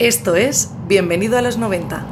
Esto es Bienvenido a los 90.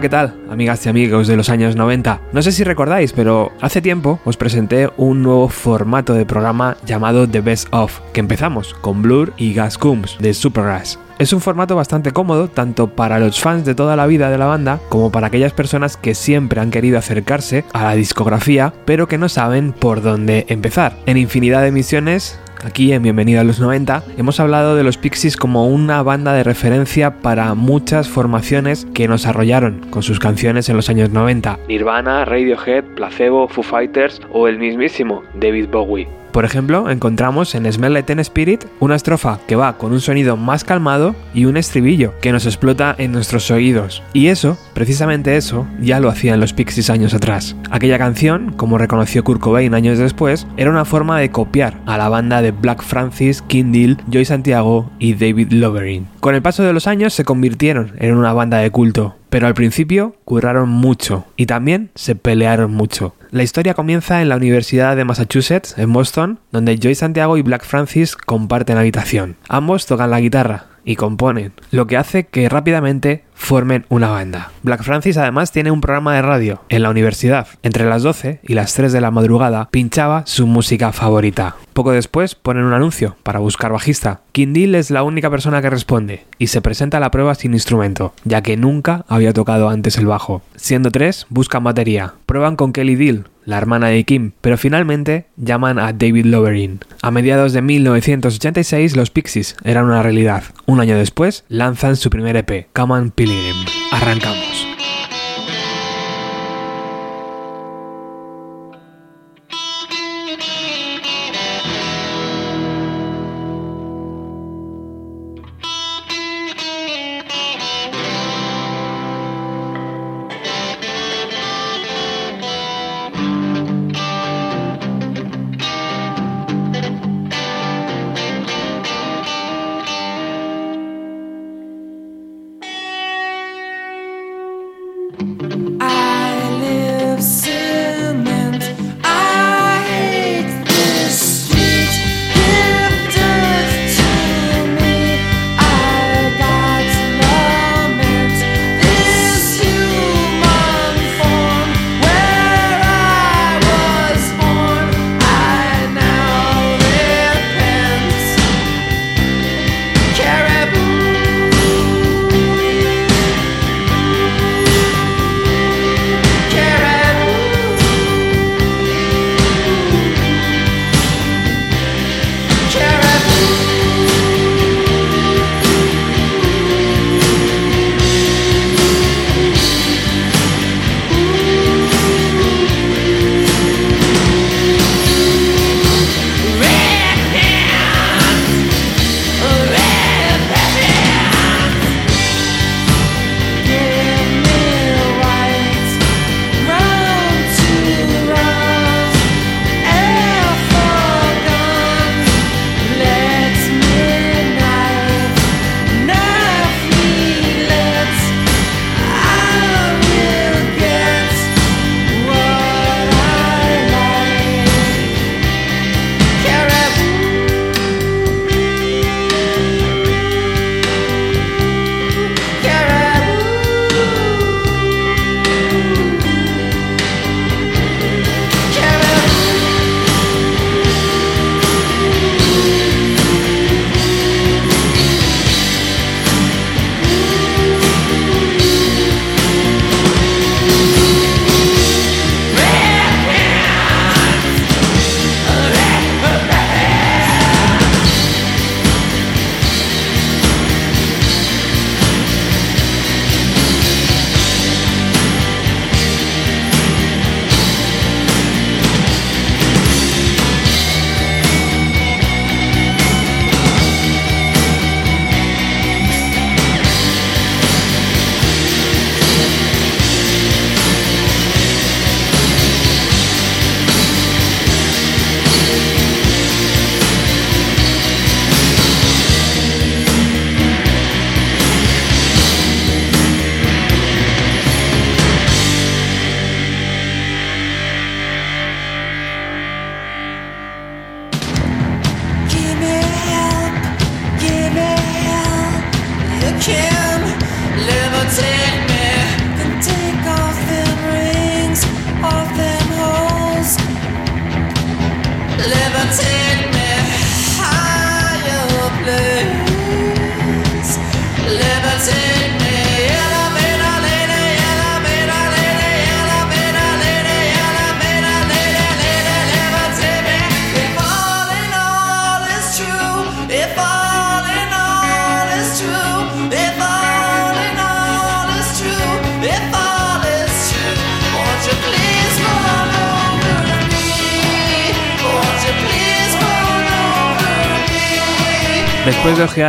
¿Qué tal? Amigas y amigos de los años 90. No sé si recordáis, pero hace tiempo os presenté un nuevo formato de programa llamado The Best Of, que empezamos con Blur y Gas Coombs de Supergrass. Es un formato bastante cómodo tanto para los fans de toda la vida de la banda como para aquellas personas que siempre han querido acercarse a la discografía pero que no saben por dónde empezar. En infinidad de emisiones Aquí en Bienvenido a los 90 hemos hablado de los Pixies como una banda de referencia para muchas formaciones que nos arrollaron con sus canciones en los años 90. Nirvana, Radiohead, Placebo, Foo Fighters o el mismísimo David Bowie. Por ejemplo, encontramos en Smell Like Teen Spirit una estrofa que va con un sonido más calmado y un estribillo que nos explota en nuestros oídos. Y eso, precisamente eso, ya lo hacían los Pixies años atrás. Aquella canción, como reconoció Kurt Cobain años después, era una forma de copiar a la banda de Black Francis, King Deal, Joy Santiago y David Loverin. Con el paso de los años se convirtieron en una banda de culto, pero al principio curraron mucho y también se pelearon mucho. La historia comienza en la Universidad de Massachusetts, en Boston, donde Joy Santiago y Black Francis comparten habitación. Ambos tocan la guitarra y componen, lo que hace que rápidamente formen una banda. Black Francis además tiene un programa de radio en la universidad. Entre las 12 y las 3 de la madrugada pinchaba su música favorita. Poco después ponen un anuncio para buscar bajista. King Deal es la única persona que responde y se presenta a la prueba sin instrumento, ya que nunca había tocado antes el bajo. Siendo tres, buscan batería. Prueban con Kelly Deal, la hermana de Kim, pero finalmente llaman a David Loverin. A mediados de 1986 los Pixies eran una realidad. Un año después lanzan su primer EP, Come on Arrancamos.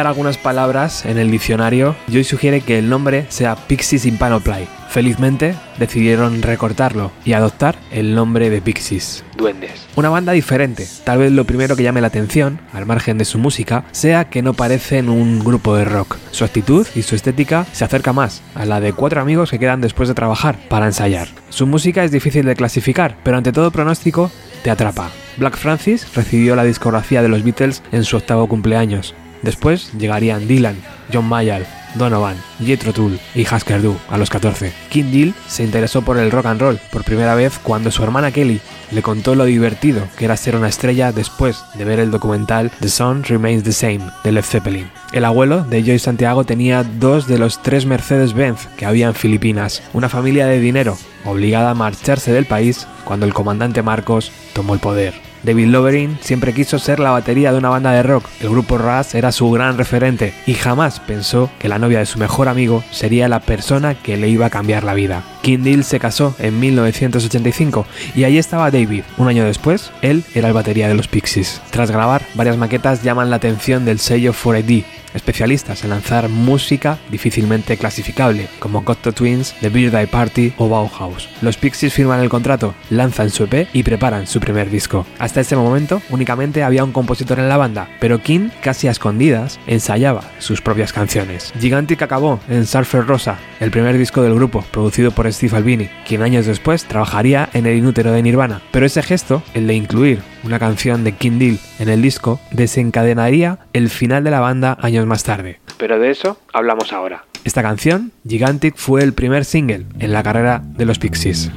Algunas palabras en el diccionario, Joy sugiere que el nombre sea Pixies in Panoply. Felizmente, decidieron recortarlo y adoptar el nombre de Pixies. Duendes. Una banda diferente. Tal vez lo primero que llame la atención, al margen de su música, sea que no parecen un grupo de rock. Su actitud y su estética se acerca más a la de cuatro amigos que quedan después de trabajar para ensayar. Su música es difícil de clasificar, pero ante todo pronóstico te atrapa. Black Francis recibió la discografía de los Beatles en su octavo cumpleaños. Después llegarían Dylan, John Mayall, Donovan, Jethro Tull y Husker Du a los 14. King Deal se interesó por el rock and roll por primera vez cuando su hermana Kelly le contó lo divertido que era ser una estrella después de ver el documental The Sun Remains the Same de Led Zeppelin. El abuelo de Joy Santiago tenía dos de los tres Mercedes-Benz que había en Filipinas, una familia de dinero obligada a marcharse del país cuando el comandante Marcos tomó el poder. David Loverin siempre quiso ser la batería de una banda de rock. El grupo Raz era su gran referente y jamás pensó que la novia de su mejor amigo sería la persona que le iba a cambiar la vida. King Deal se casó en 1985 y ahí estaba David. Un año después, él era el batería de los Pixies. Tras grabar, varias maquetas llaman la atención del sello 4AD, especialistas en lanzar música difícilmente clasificable, como Cocteau Twins, The Eye Party o Bauhaus. Los Pixies firman el contrato, lanzan su EP y preparan su primer disco. Hasta ese momento únicamente había un compositor en la banda, pero King, casi a escondidas, ensayaba sus propias canciones. Gigantic acabó en Surfer Rosa, el primer disco del grupo, producido por Steve Albini, quien años después trabajaría en el inútero de Nirvana. Pero ese gesto, el de incluir una canción de King Deal en el disco, desencadenaría el final de la banda años más tarde. Pero de eso hablamos ahora. Esta canción, Gigantic, fue el primer single en la carrera de los Pixies.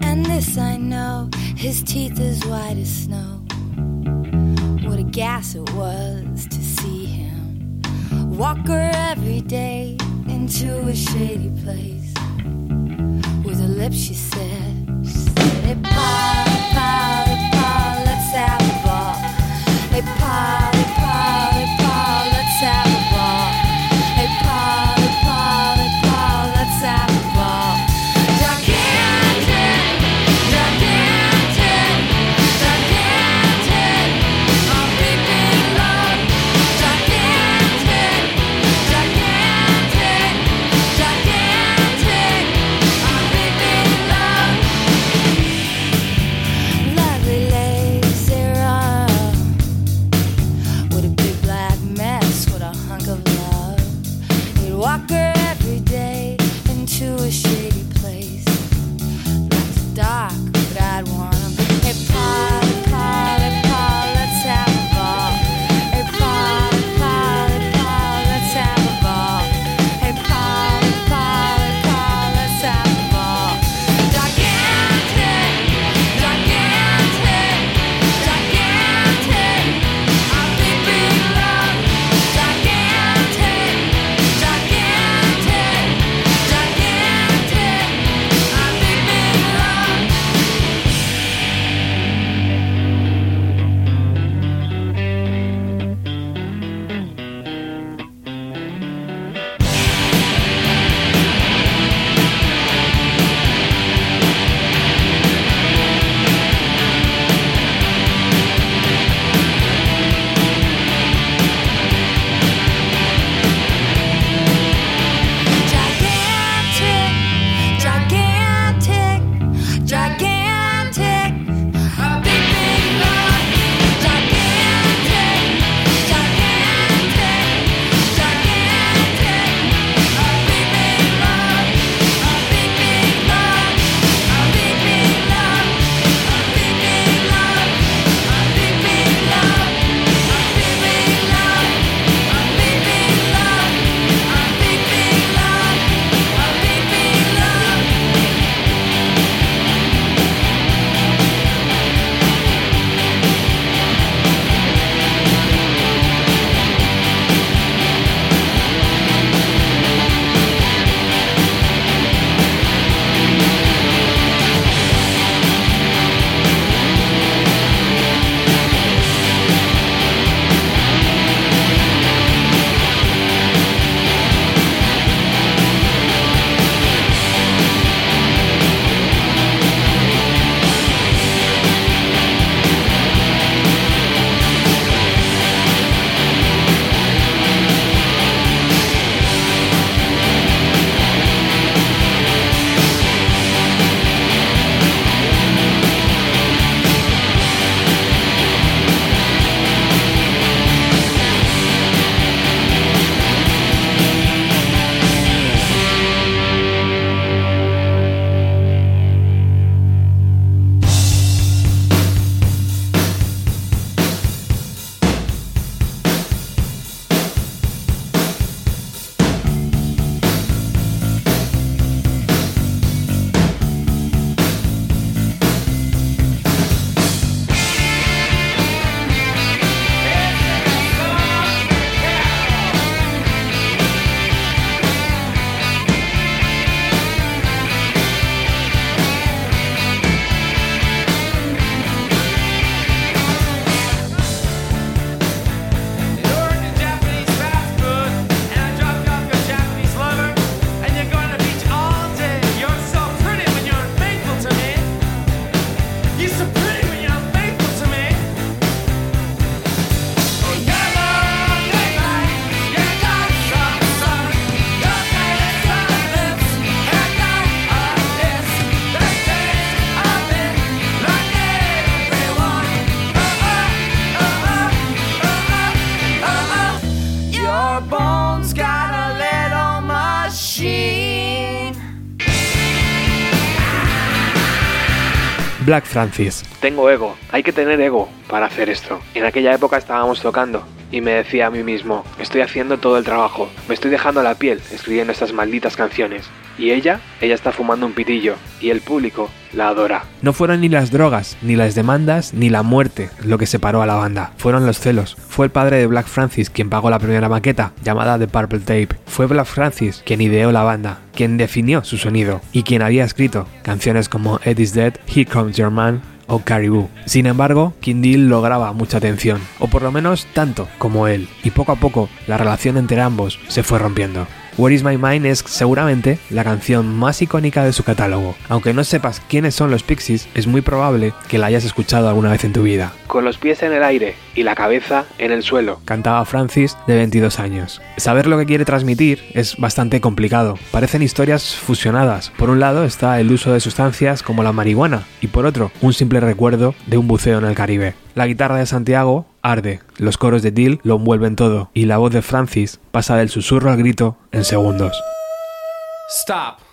And this I know, his teeth as white as snow. What a gas it was to see him walk her every day into a shady place. With her lips, she said, she said, Hey, Pa, Pa, Pa, let's have a ball. Hey, Pa, Francis. Tengo ego, hay que tener ego para hacer esto. En aquella época estábamos tocando y me decía a mí mismo, estoy haciendo todo el trabajo, me estoy dejando la piel escribiendo estas malditas canciones. Y ella, ella está fumando un pitillo y el público la adora. No fueron ni las drogas, ni las demandas, ni la muerte lo que separó a la banda. Fueron los celos. Fue el padre de Black Francis quien pagó la primera maqueta, llamada The Purple Tape. Fue Black Francis quien ideó la banda, quien definió su sonido y quien había escrito canciones como Eddie's Dead, Here Comes Your Man, o Caribou. Sin embargo, Kindle lograba mucha atención, o por lo menos tanto como él, y poco a poco la relación entre ambos se fue rompiendo. Where is My Mind es seguramente la canción más icónica de su catálogo. Aunque no sepas quiénes son los Pixies, es muy probable que la hayas escuchado alguna vez en tu vida. Con los pies en el aire y la cabeza en el suelo, cantaba Francis de 22 años. Saber lo que quiere transmitir es bastante complicado. Parecen historias fusionadas. Por un lado está el uso de sustancias como la marihuana y por otro un simple recuerdo de un buceo en el Caribe. La guitarra de Santiago arde, los coros de Dill lo envuelven todo y la voz de Francis pasa del susurro al grito en segundos. Stop.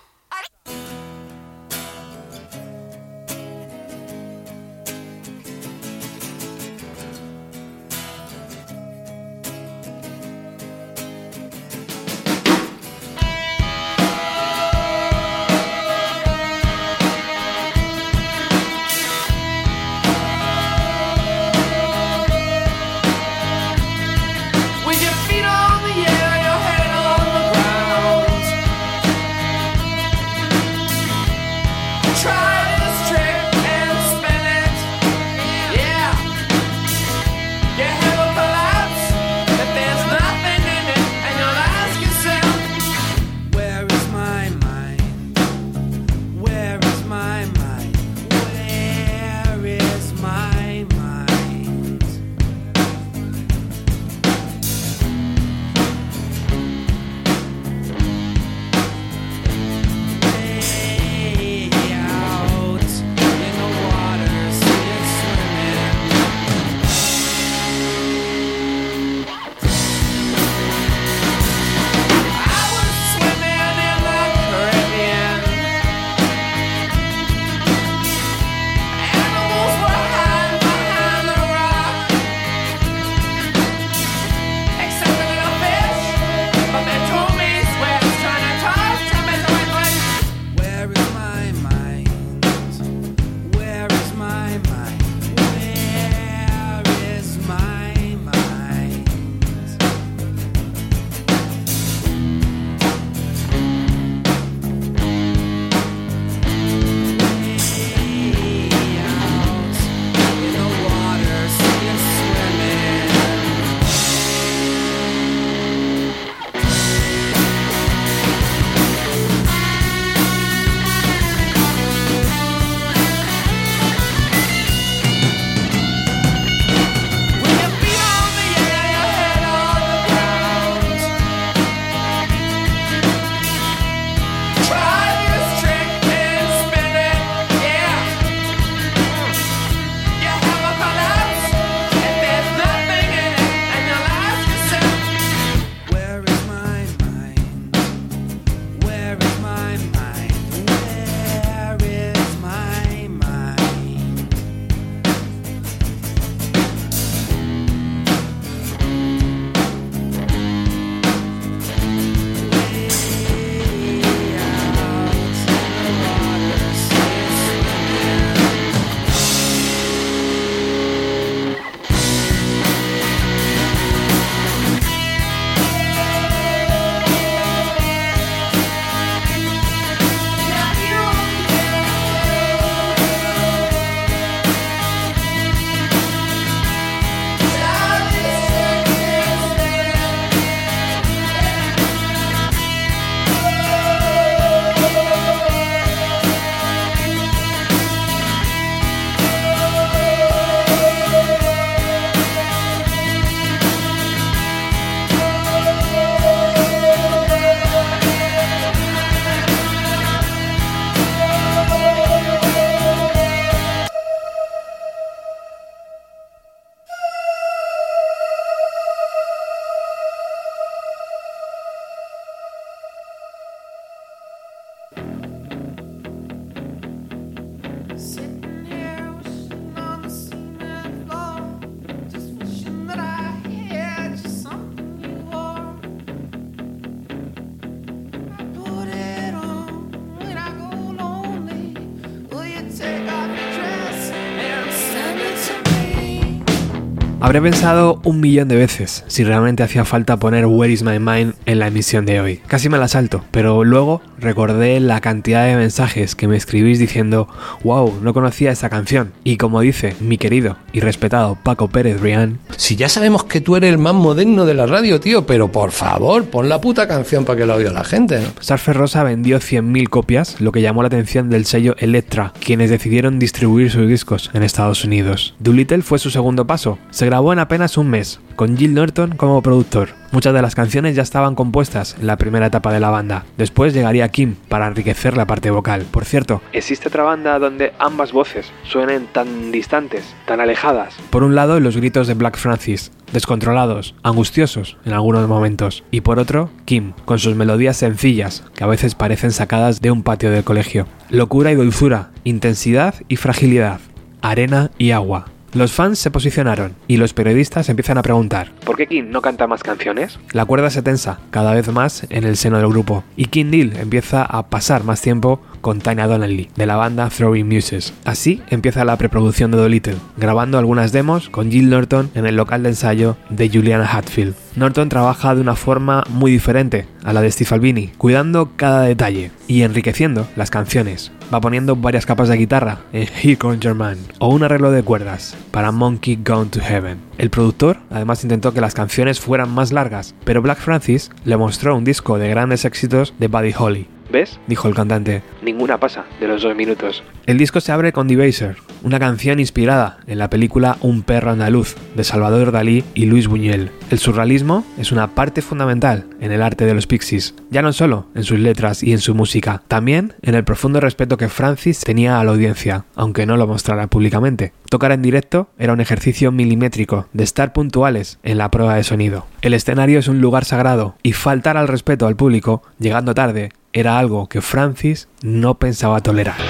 Habré pensado un millón de veces si realmente hacía falta poner Where is My Mind en la emisión de hoy. Casi me la salto, pero luego recordé la cantidad de mensajes que me escribís diciendo, wow, no conocía esta canción. Y como dice mi querido y respetado Paco Pérez Rian, Si ya sabemos que tú eres el más moderno de la radio, tío, pero por favor, pon la puta canción para que la oiga la gente. ¿no? Surfer Rosa vendió 100.000 copias, lo que llamó la atención del sello Elektra, quienes decidieron distribuir sus discos en Estados Unidos. Doolittle fue su segundo paso. Se grabó en apenas un mes, con Jill Norton como productor. Muchas de las canciones ya estaban compuestas en la primera etapa de la banda. Después llegaría Kim para enriquecer la parte vocal. Por cierto, ¿existe otra banda donde ambas voces suenen tan distantes, tan alejadas? Por un lado, los gritos de Black Francis, descontrolados, angustiosos en algunos momentos. Y por otro, Kim, con sus melodías sencillas, que a veces parecen sacadas de un patio del colegio. Locura y dulzura, intensidad y fragilidad, arena y agua. Los fans se posicionaron y los periodistas empiezan a preguntar ¿Por qué Kim no canta más canciones? La cuerda se tensa cada vez más en el seno del grupo y Kim Deal empieza a pasar más tiempo con Tanya Donnelly de la banda Throwing Muses. Así empieza la preproducción de Dolittle, grabando algunas demos con Jill Norton en el local de ensayo de Juliana Hatfield. Norton trabaja de una forma muy diferente a la de Steve Albini, cuidando cada detalle y enriqueciendo las canciones. Va poniendo varias capas de guitarra en Here Comes Your Man o un arreglo de cuerdas para Monkey Gone to Heaven. El productor además intentó que las canciones fueran más largas, pero Black Francis le mostró un disco de grandes éxitos de Buddy Holly. ¿Ves? dijo el cantante. Ninguna pasa de los dos minutos. El disco se abre con Debaser, una canción inspirada en la película Un perro andaluz de Salvador Dalí y Luis Buñuel. El surrealismo es una parte fundamental en el arte de los Pixies, ya no solo en sus letras y en su música, también en el profundo respeto que Francis tenía a la audiencia, aunque no lo mostrara públicamente. Tocar en directo era un ejercicio milimétrico de estar puntuales en la prueba de sonido. El escenario es un lugar sagrado y faltar al respeto al público, llegando tarde, era algo que Francis no pensaba tolerar.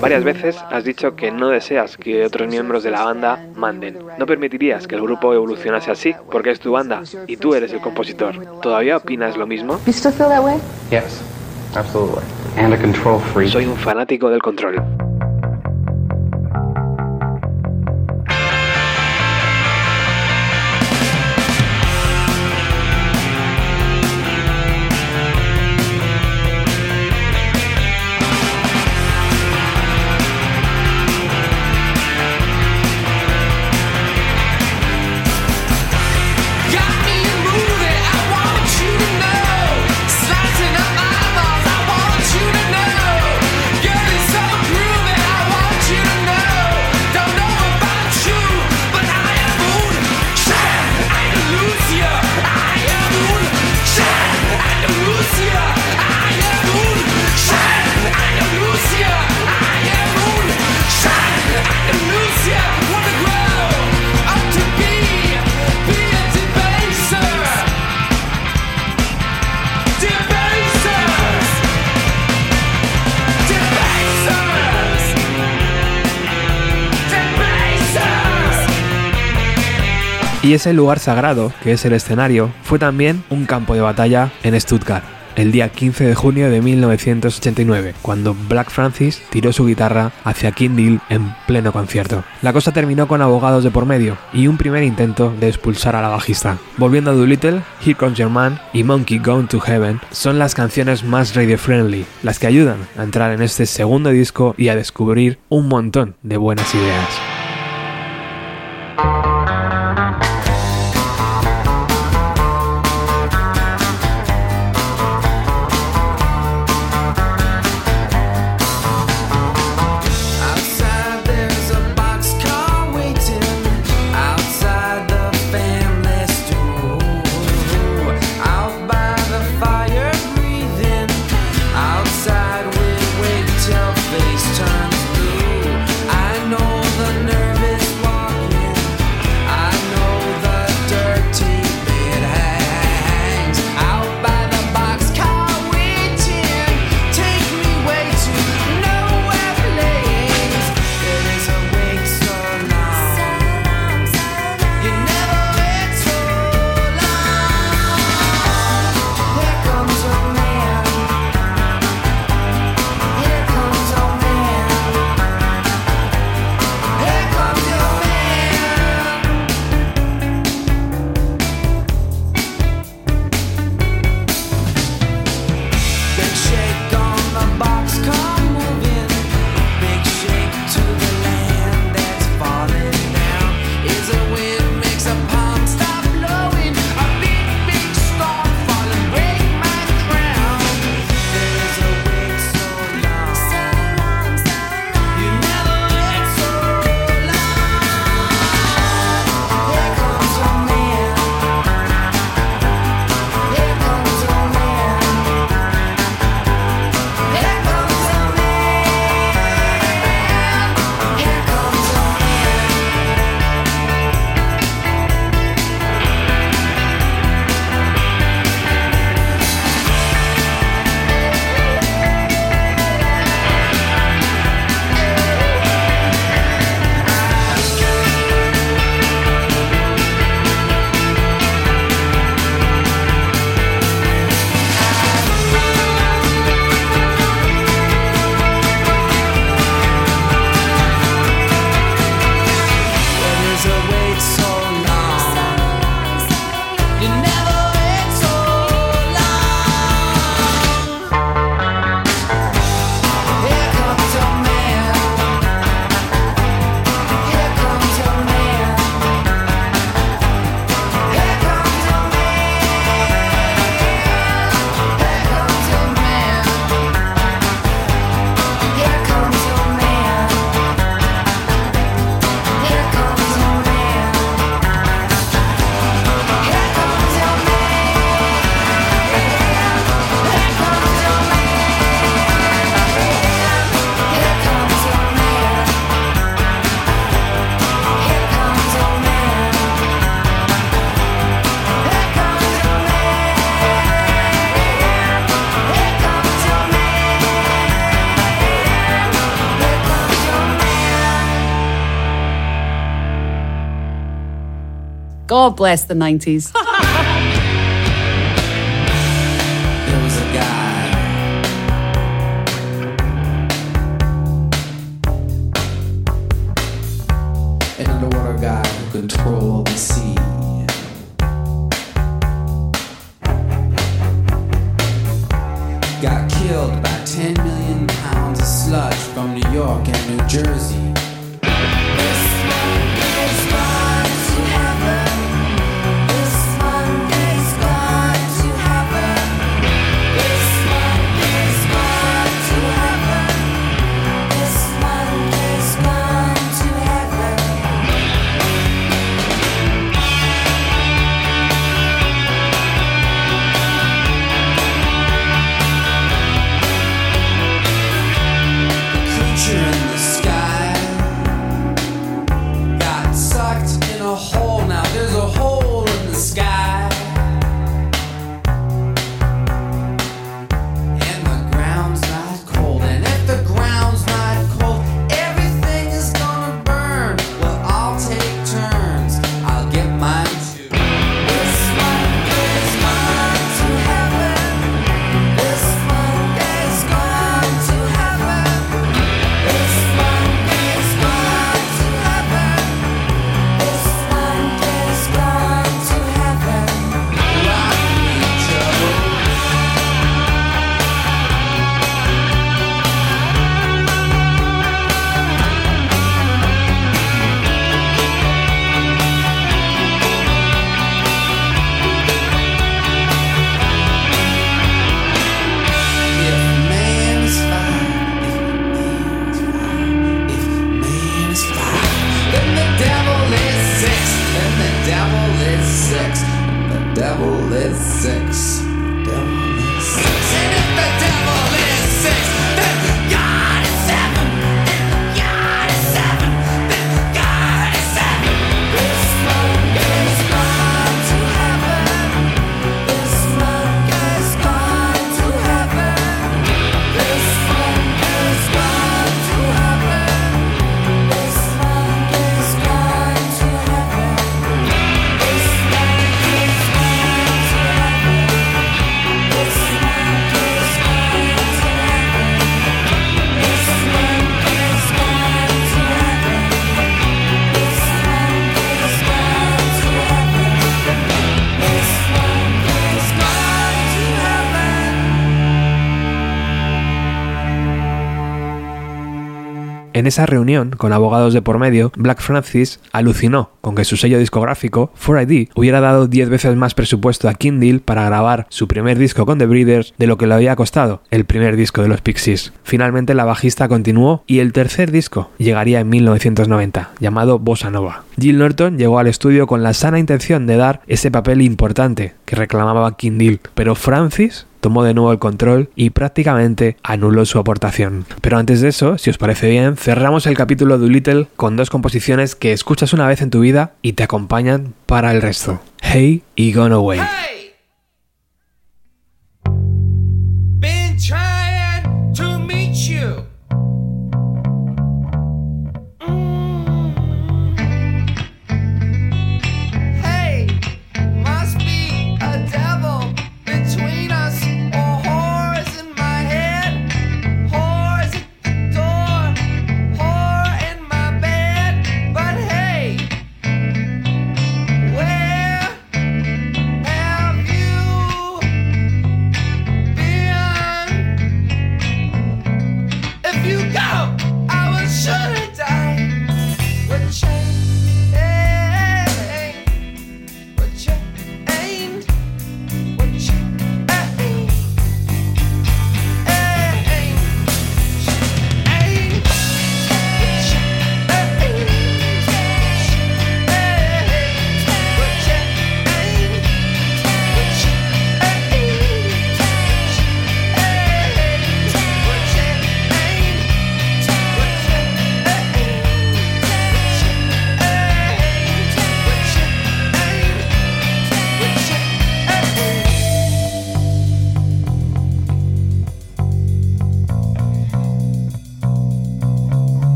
Varias veces has dicho que no deseas que otros miembros de la banda manden. No permitirías que el grupo evolucionase así, porque es tu banda y tú eres el compositor. ¿Todavía opinas lo mismo? Soy un fanático del control. Y ese lugar sagrado, que es el escenario, fue también un campo de batalla en Stuttgart, el día 15 de junio de 1989, cuando Black Francis tiró su guitarra hacia King Deal en pleno concierto. La cosa terminó con abogados de por medio y un primer intento de expulsar a la bajista. Volviendo a Doolittle, Here Comes Your Man y Monkey Gone to Heaven son las canciones más radio friendly, las que ayudan a entrar en este segundo disco y a descubrir un montón de buenas ideas. God bless the 90s. En esa reunión, con abogados de por medio, Black Francis alucinó con que su sello discográfico, 4ID, hubiera dado 10 veces más presupuesto a Kindle para grabar su primer disco con The Breeders de lo que le había costado el primer disco de los Pixies. Finalmente la bajista continuó y el tercer disco llegaría en 1990, llamado Bossa Nova. Jill Norton llegó al estudio con la sana intención de dar ese papel importante que reclamaba Kindle, pero Francis tomó de nuevo el control y prácticamente anuló su aportación. Pero antes de eso, si os parece bien, cerramos el capítulo de Little con dos composiciones que escuchas una vez en tu vida y te acompañan para el resto. Hey y Gone Away.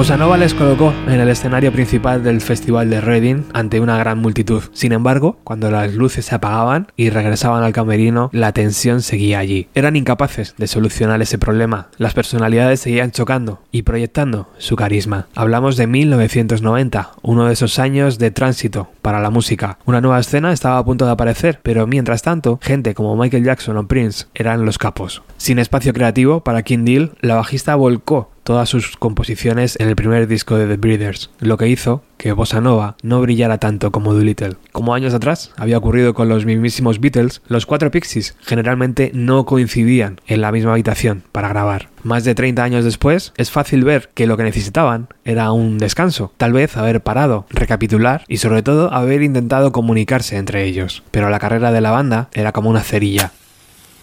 Bossa Nova les colocó en el escenario principal del Festival de Reading ante una gran multitud. Sin embargo, cuando las luces se apagaban y regresaban al camerino, la tensión seguía allí. Eran incapaces de solucionar ese problema. Las personalidades seguían chocando y proyectando su carisma. Hablamos de 1990, uno de esos años de tránsito para la música. Una nueva escena estaba a punto de aparecer, pero mientras tanto, gente como Michael Jackson o Prince eran los capos. Sin espacio creativo para King Deal, la bajista volcó todas sus composiciones en el primer disco de The Breeders, lo que hizo que Bossa Nova no brillara tanto como Doolittle. Como años atrás había ocurrido con los mismísimos Beatles, los cuatro Pixies generalmente no coincidían en la misma habitación para grabar. Más de 30 años después, es fácil ver que lo que necesitaban era un descanso, tal vez haber parado, recapitular y sobre todo haber intentado comunicarse entre ellos. Pero la carrera de la banda era como una cerilla.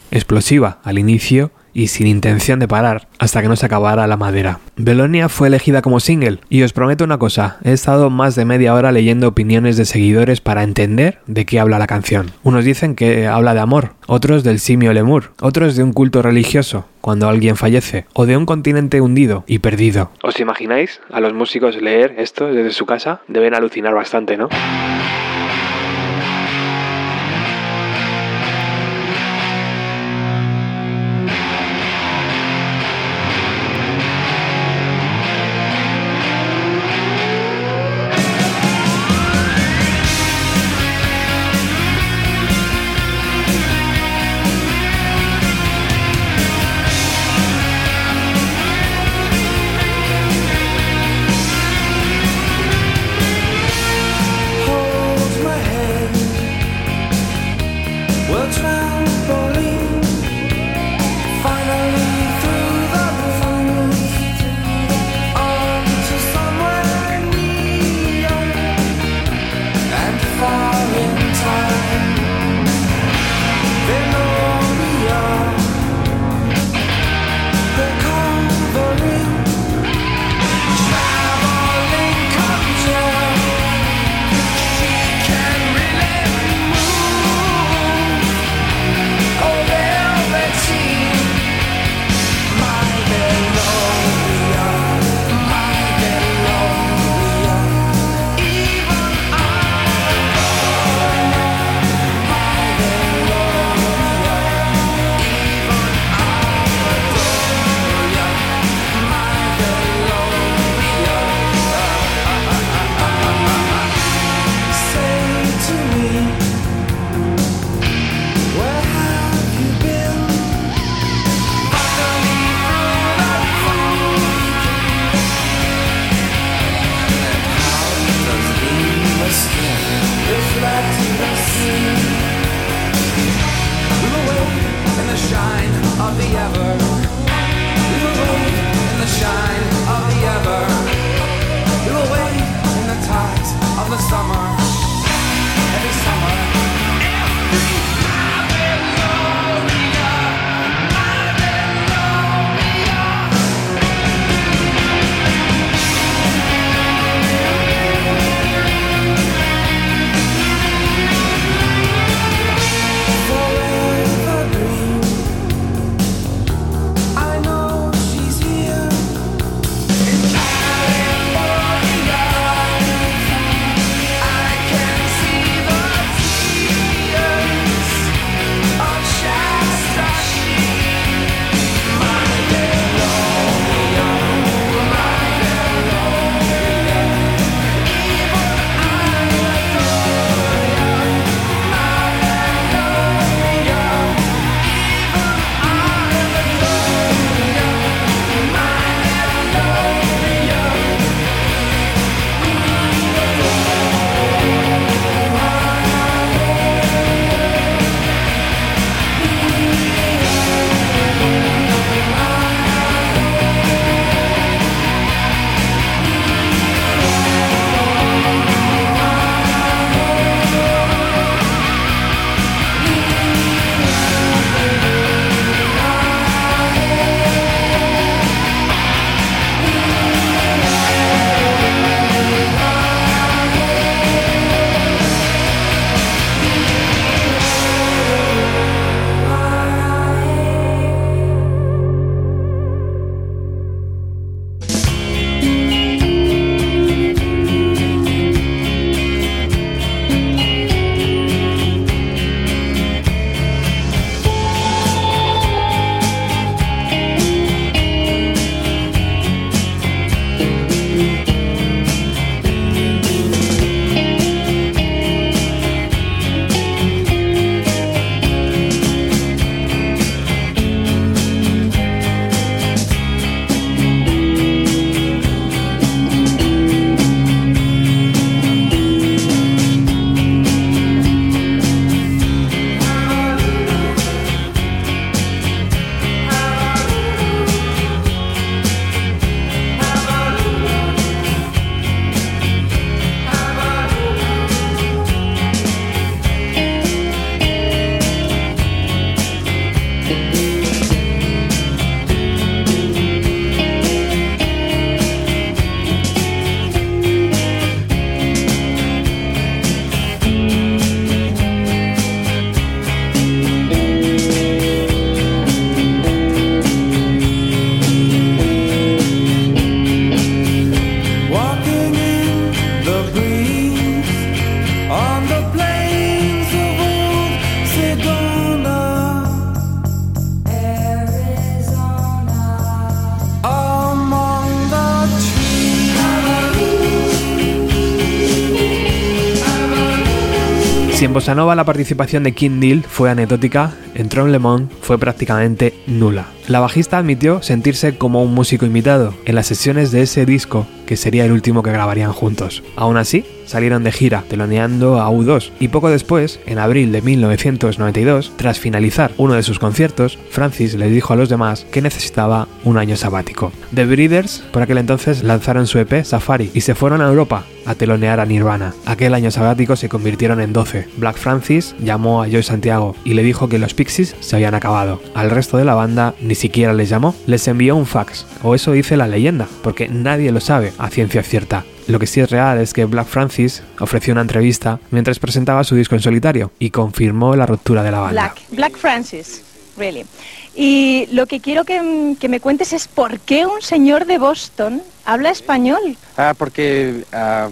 Explosiva al inicio y sin intención de parar hasta que no se acabara la madera. Belonia fue elegida como single y os prometo una cosa, he estado más de media hora leyendo opiniones de seguidores para entender de qué habla la canción. Unos dicen que habla de amor, otros del simio lemur, otros de un culto religioso cuando alguien fallece o de un continente hundido y perdido. ¿Os imagináis a los músicos leer esto desde su casa? Deben alucinar bastante, ¿no? Bossa Nova la participación de King Deal fue anecdótica, en Tron Le Monde fue prácticamente nula. La bajista admitió sentirse como un músico invitado en las sesiones de ese disco, que sería el último que grabarían juntos. Aún así, salieron de gira, teloneando a U2, y poco después, en abril de 1992, tras finalizar uno de sus conciertos, Francis les dijo a los demás que necesitaba un año sabático. The Breeders, por aquel entonces, lanzaron su EP Safari y se fueron a Europa a telonear a Nirvana. Aquel año sabático se convirtieron en 12. Black Francis llamó a Joy Santiago y le dijo que los Pixies se habían acabado. Al resto de la banda ni siquiera les llamó, les envió un fax, o eso dice la leyenda, porque nadie lo sabe a ciencia cierta. Lo que sí es real es que Black Francis ofreció una entrevista mientras presentaba su disco en solitario y confirmó la ruptura de la banda. Black, Black Francis, really. Y lo que quiero que, que me cuentes es por qué un señor de Boston habla español. Ah, porque ah,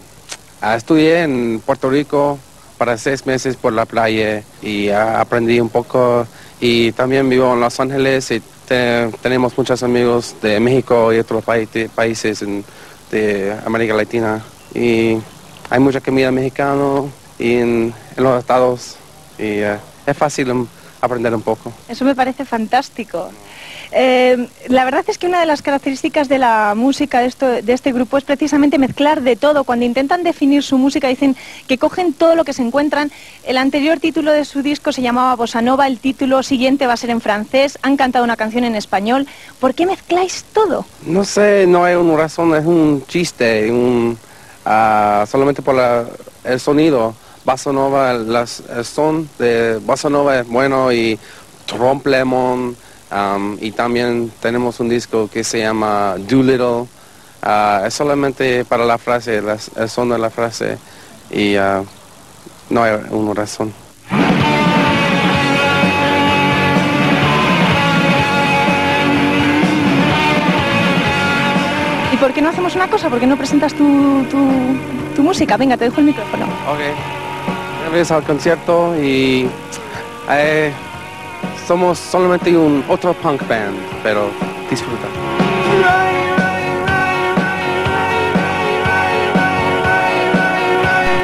ah, estudié en Puerto Rico para seis meses por la playa y ah, aprendí un poco y también vivo en Los Ángeles y te- tenemos muchos amigos de México y otros países de América Latina. Y hay mucha comida mexicana y en, los estados. Y ah, es fácil um, aprender un poco. Eso me parece fantástico. Eh, la verdad es que una de las características de la música de, esto- de este grupo es precisamente mezclar de todo. Cuando intentan definir su música dicen que cogen todo lo que se encuentran. El anterior título de su disco se llamaba Bossa Nova, el título siguiente va a ser en francés, han cantado una canción en español. ¿Por qué mezcláis todo? No sé, no hay una razón, es un chiste, un, ah, solamente por la- el sonido. Bossa Nova, las- el son de Bossa Nova es bueno y Trompe Lemon, um, y también tenemos un disco que se llama Doolittle. Ah, es solamente para la frase, las- el son de la frase y ah, no hay una razón. ¿Y por qué no hacemos una cosa? ¿Por qué no presentas tu, tu, tu música? Venga, te dejo el micrófono. Ok. Ves al concierto y eh, somos solamente un otro punk band, pero disfruta.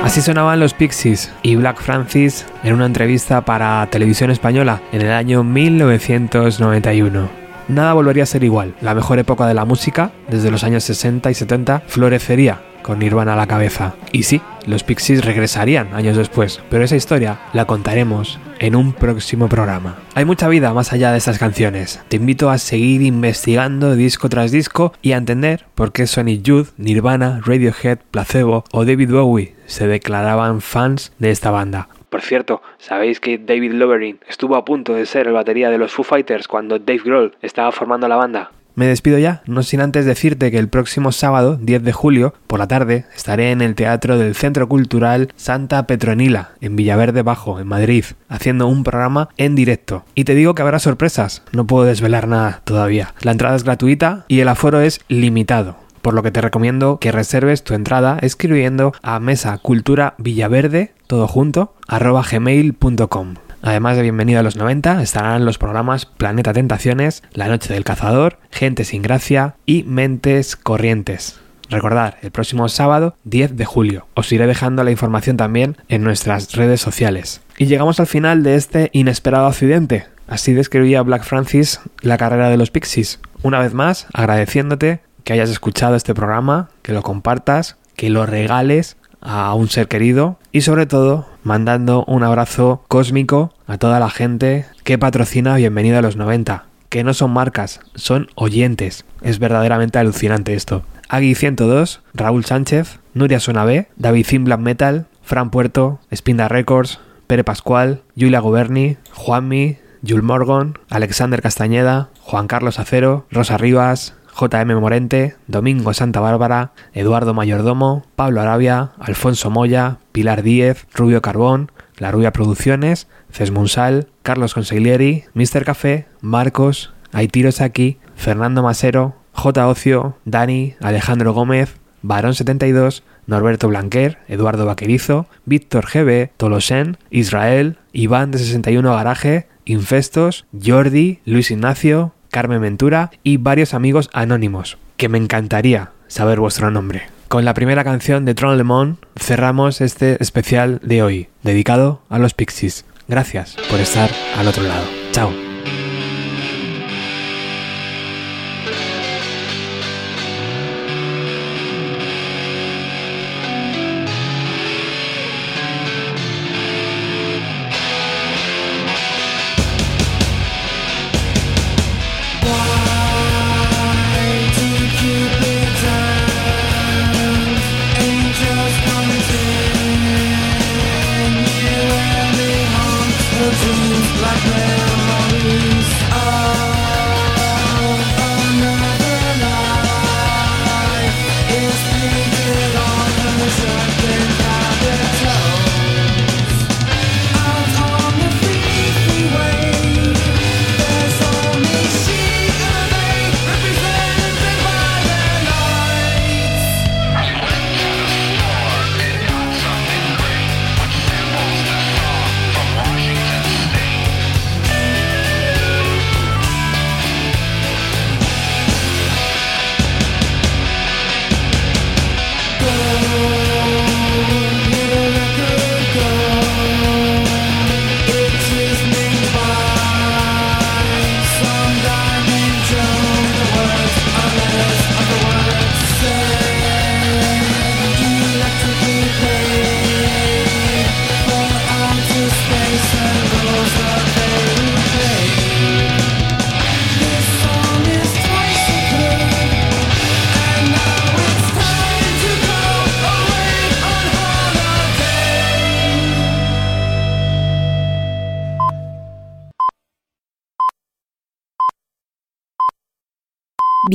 Así sonaban los Pixies y Black Francis en una entrevista para Televisión Española en el año 1991. Nada volvería a ser igual. La mejor época de la música, desde los años 60 y 70, florecería con Nirvana a la cabeza. Y sí, los Pixies regresarían años después, pero esa historia la contaremos en un próximo programa. Hay mucha vida más allá de estas canciones. Te invito a seguir investigando disco tras disco y a entender por qué Sonic Youth, Nirvana, Radiohead, Placebo o David Bowie se declaraban fans de esta banda. Por cierto, ¿sabéis que David Loverin estuvo a punto de ser el batería de los Foo Fighters cuando Dave Grohl estaba formando la banda? Me despido ya, no sin antes decirte que el próximo sábado, 10 de julio, por la tarde, estaré en el Teatro del Centro Cultural Santa Petronila, en Villaverde Bajo, en Madrid, haciendo un programa en directo. Y te digo que habrá sorpresas, no puedo desvelar nada todavía. La entrada es gratuita y el aforo es limitado. Por lo que te recomiendo que reserves tu entrada escribiendo a mesa cultura villaverde, todo junto, arroba gmail.com. Además de Bienvenido a los 90, estarán los programas Planeta Tentaciones, La Noche del Cazador, Gente sin Gracia y Mentes Corrientes. Recordad, el próximo sábado 10 de julio. Os iré dejando la información también en nuestras redes sociales. Y llegamos al final de este inesperado accidente. Así describía Black Francis la carrera de los Pixies. Una vez más, agradeciéndote que hayas escuchado este programa, que lo compartas, que lo regales a un ser querido y sobre todo mandando un abrazo cósmico a toda la gente que patrocina Bienvenido a los 90, que no son marcas, son oyentes. Es verdaderamente alucinante esto. Agui 102, Raúl Sánchez, Nuria Suena B, David Zin Black Metal, Fran Puerto, Spinda Records, Pere Pascual, Julia Goberni, Juanmi, Jul Morgan, Alexander Castañeda, Juan Carlos Acero, Rosa Rivas, JM Morente, Domingo Santa Bárbara, Eduardo Mayordomo, Pablo Arabia, Alfonso Moya, Pilar Díez, Rubio Carbón, La Rubia Producciones, Cesmunsal, Carlos Consiglieri, Mr. Café, Marcos, Aitiro Saki, Fernando Masero, J. Ocio, Dani, Alejandro Gómez, Barón 72, Norberto Blanquer, Eduardo Vaquerizo, Víctor GB, Tolosen, Israel, Iván de 61 Garaje, Infestos, Jordi, Luis Ignacio, Carmen Ventura y varios amigos anónimos, que me encantaría saber vuestro nombre. Con la primera canción de Tron Lemon cerramos este especial de hoy, dedicado a los Pixies. Gracias por estar al otro lado. Chao.